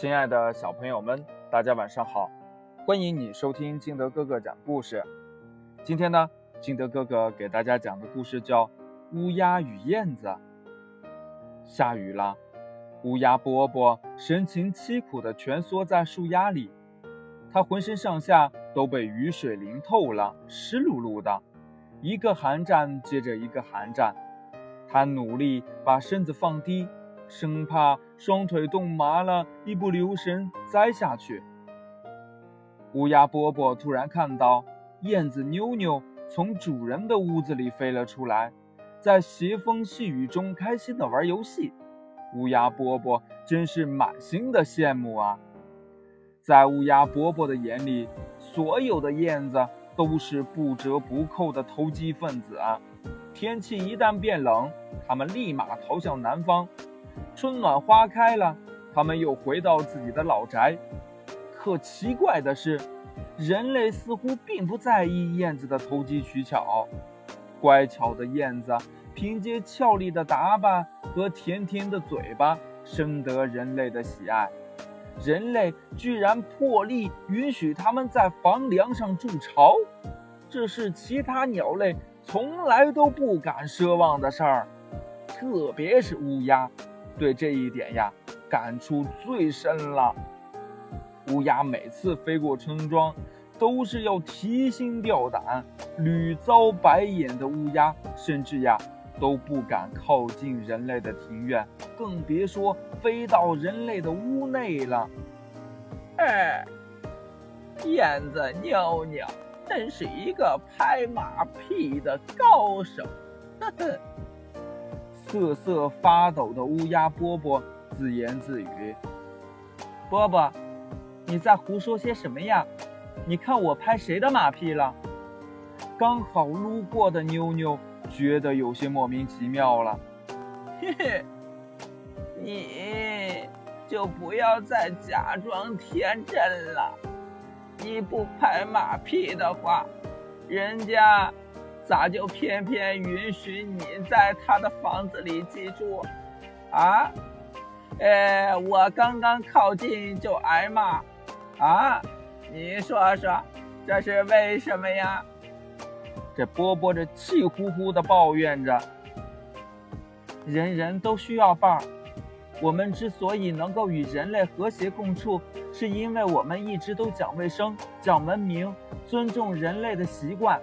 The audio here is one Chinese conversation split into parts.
亲爱的小朋友们，大家晚上好！欢迎你收听金德哥哥讲故事。今天呢，金德哥哥给大家讲的故事叫《乌鸦与燕子》。下雨了，乌鸦波波神情凄苦地蜷缩在树丫里，它浑身上下都被雨水淋透了，湿漉漉的，一个寒战接着一个寒战。它努力把身子放低。生怕双腿冻麻了，一不留神栽下去。乌鸦波波突然看到燕子妞妞从主人的屋子里飞了出来，在斜风细雨中开心地玩游戏。乌鸦波波真是满心的羡慕啊！在乌鸦波波的眼里，所有的燕子都是不折不扣的投机分子啊！天气一旦变冷，它们立马逃向南方。春暖花开了，他们又回到自己的老宅。可奇怪的是，人类似乎并不在意燕子的投机取巧。乖巧的燕子凭借俏丽的打扮和甜甜的嘴巴，深得人类的喜爱。人类居然破例允许它们在房梁上筑巢，这是其他鸟类从来都不敢奢望的事儿。特别是乌鸦。对这一点呀，感触最深了。乌鸦每次飞过村庄，都是要提心吊胆，屡遭白眼的乌鸦，甚至呀都不敢靠近人类的庭院，更别说飞到人类的屋内了。哎，燕子妞妞真是一个拍马屁的高手，呵呵。瑟瑟发抖的乌鸦波波自言自语：“波波，你在胡说些什么呀？你看我拍谁的马屁了？”刚好路过的妞妞觉得有些莫名其妙了。嘿嘿，你就不要再假装天真了。你不拍马屁的话，人家……咋就偏偏允许你在他的房子里居住？啊？呃，我刚刚靠近就挨骂，啊？你说说，这是为什么呀？这波波这气呼呼的抱怨着。人人都需要伴，我们之所以能够与人类和谐共处，是因为我们一直都讲卫生、讲文明、尊重人类的习惯。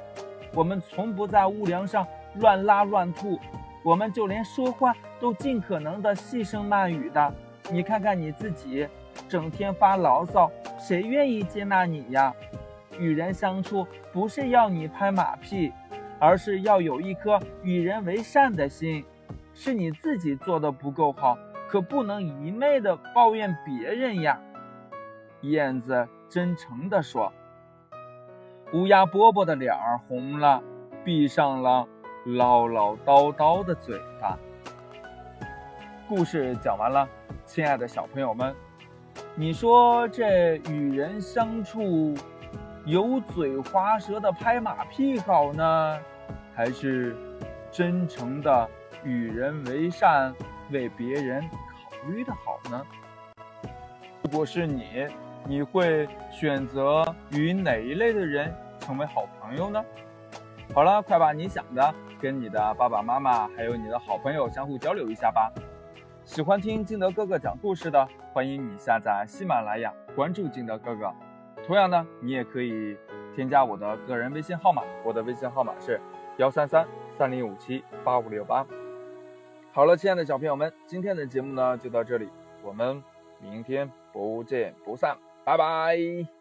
我们从不在屋梁上乱拉乱吐，我们就连说话都尽可能的细声慢语的。你看看你自己，整天发牢骚，谁愿意接纳你呀？与人相处不是要你拍马屁，而是要有一颗与人为善的心。是你自己做的不够好，可不能一昧的抱怨别人呀。燕子真诚地说。乌鸦波波的脸儿红了，闭上了唠唠叨叨的嘴巴。故事讲完了，亲爱的小朋友们，你说这与人相处，油嘴滑舌的拍马屁好呢，还是真诚的与人为善、为别人考虑的好呢？如果是你。你会选择与哪一类的人成为好朋友呢？好了，快把你想的跟你的爸爸妈妈还有你的好朋友相互交流一下吧。喜欢听金德哥哥讲故事的，欢迎你下载喜马拉雅，关注金德哥哥。同样呢，你也可以添加我的个人微信号码，我的微信号码是幺三三三零五七八五六八。好了，亲爱的小朋友们，今天的节目呢就到这里，我们明天不见不散。拜拜。